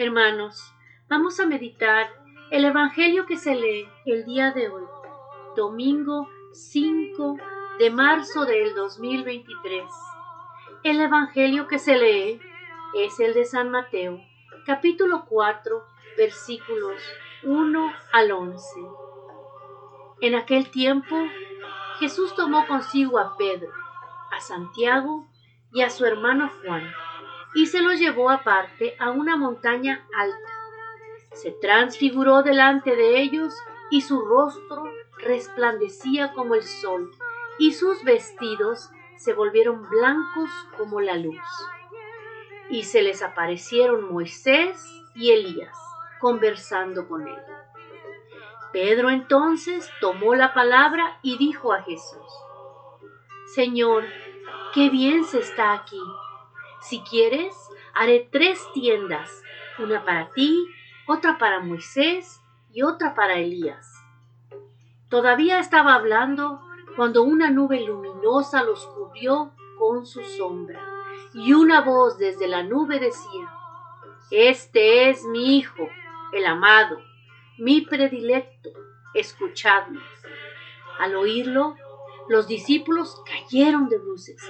Hermanos, vamos a meditar el Evangelio que se lee el día de hoy, domingo 5 de marzo del 2023. El Evangelio que se lee es el de San Mateo, capítulo 4, versículos 1 al 11. En aquel tiempo, Jesús tomó consigo a Pedro, a Santiago y a su hermano Juan y se lo llevó aparte a una montaña alta. Se transfiguró delante de ellos y su rostro resplandecía como el sol y sus vestidos se volvieron blancos como la luz. Y se les aparecieron Moisés y Elías conversando con él. Pedro entonces tomó la palabra y dijo a Jesús, Señor, qué bien se está aquí si quieres, haré tres tiendas, una para ti, otra para Moisés y otra para Elías. Todavía estaba hablando cuando una nube luminosa los cubrió con su sombra, y una voz desde la nube decía, Este es mi Hijo, el amado, mi predilecto, escuchadme. Al oírlo, los discípulos cayeron de bruces,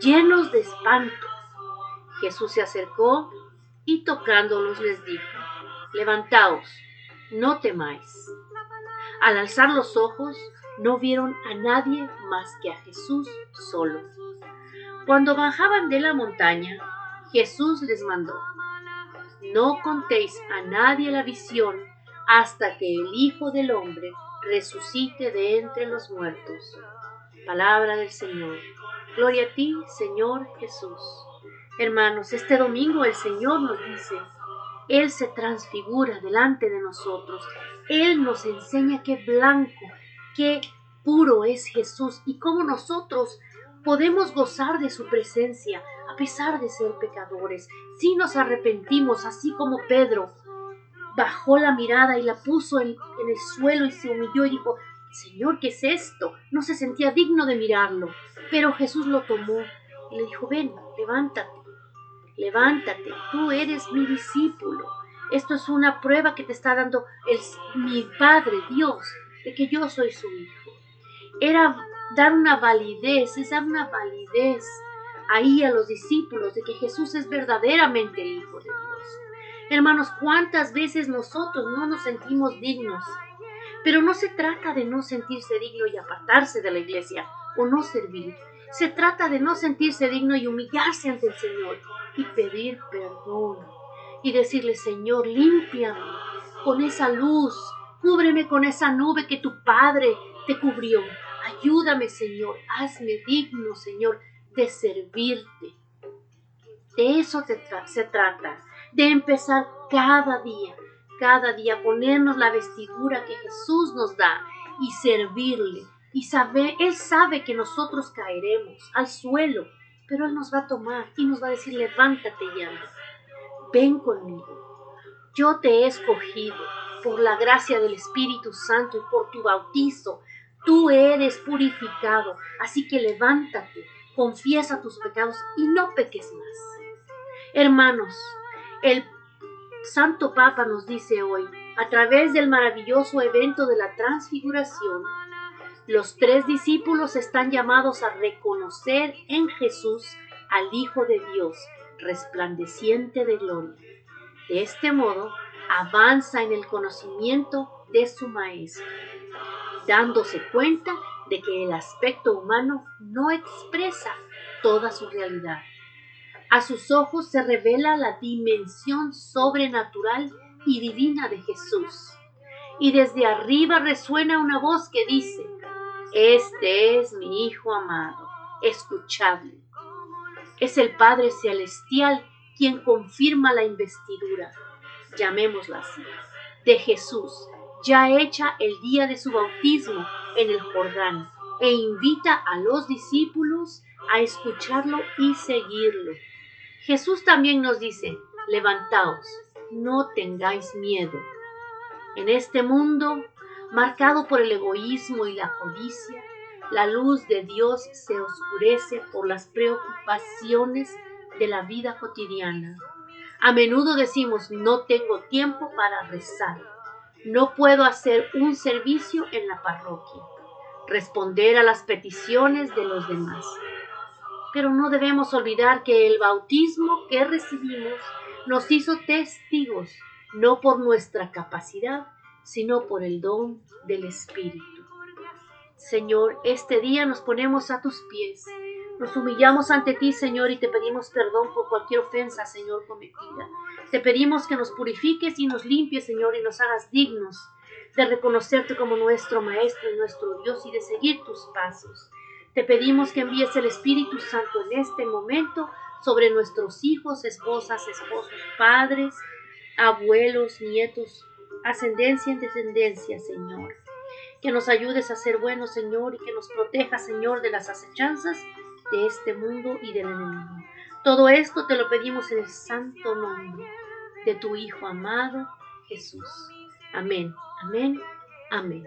llenos de espanto Jesús se acercó y tocándolos les dijo, Levantaos, no temáis. Al alzar los ojos, no vieron a nadie más que a Jesús solo. Cuando bajaban de la montaña, Jesús les mandó, No contéis a nadie la visión hasta que el Hijo del Hombre resucite de entre los muertos. Palabra del Señor. Gloria a ti, Señor Jesús. Hermanos, este domingo el Señor nos dice, Él se transfigura delante de nosotros, Él nos enseña qué blanco, qué puro es Jesús y cómo nosotros podemos gozar de su presencia a pesar de ser pecadores, si nos arrepentimos, así como Pedro bajó la mirada y la puso en, en el suelo y se humilló y dijo, Señor, ¿qué es esto? No se sentía digno de mirarlo, pero Jesús lo tomó y le dijo, ven, levántate levántate, tú eres mi discípulo. Esto es una prueba que te está dando el, mi Padre Dios, de que yo soy su hijo. Era dar una validez, es dar una validez ahí a los discípulos de que Jesús es verdaderamente el Hijo de Dios. Hermanos, ¿cuántas veces nosotros no nos sentimos dignos? Pero no se trata de no sentirse digno y apartarse de la iglesia o no servir. Se trata de no sentirse digno y humillarse ante el Señor y pedir perdón y decirle, Señor, límpiame con esa luz, cúbreme con esa nube que tu Padre te cubrió. Ayúdame, Señor, hazme digno, Señor, de servirte. De eso se trata, de empezar cada día, cada día ponernos la vestidura que Jesús nos da y servirle. Y Él sabe que nosotros caeremos al suelo, pero Él nos va a tomar y nos va a decir, levántate y anda, ven conmigo. Yo te he escogido por la gracia del Espíritu Santo y por tu bautizo. Tú eres purificado, así que levántate, confiesa tus pecados y no peques más. Hermanos, el Santo Papa nos dice hoy, a través del maravilloso evento de la transfiguración, los tres discípulos están llamados a reconocer en Jesús al Hijo de Dios, resplandeciente de gloria. De este modo, avanza en el conocimiento de su Maestro, dándose cuenta de que el aspecto humano no expresa toda su realidad. A sus ojos se revela la dimensión sobrenatural y divina de Jesús. Y desde arriba resuena una voz que dice, este es mi Hijo amado, escuchadle. Es el Padre Celestial quien confirma la investidura, llamémosla así, de Jesús, ya hecha el día de su bautismo en el Jordán, e invita a los discípulos a escucharlo y seguirlo. Jesús también nos dice, levantaos, no tengáis miedo. En este mundo marcado por el egoísmo y la codicia, la luz de Dios se oscurece por las preocupaciones de la vida cotidiana. A menudo decimos, no tengo tiempo para rezar, no puedo hacer un servicio en la parroquia, responder a las peticiones de los demás. Pero no debemos olvidar que el bautismo que recibimos nos hizo testigos, no por nuestra capacidad, sino por el don del Espíritu. Señor, este día nos ponemos a tus pies. Nos humillamos ante ti, Señor, y te pedimos perdón por cualquier ofensa, Señor, cometida. Te pedimos que nos purifiques y nos limpies, Señor, y nos hagas dignos de reconocerte como nuestro Maestro y nuestro Dios y de seguir tus pasos. Te pedimos que envíes el Espíritu Santo en este momento sobre nuestros hijos, esposas, esposos, padres, abuelos, nietos, ascendencia en descendencia, Señor. Que nos ayudes a ser buenos, Señor, y que nos proteja, Señor, de las acechanzas de este mundo y del enemigo. Todo esto te lo pedimos en el santo nombre de tu Hijo amado, Jesús. Amén, amén, amén.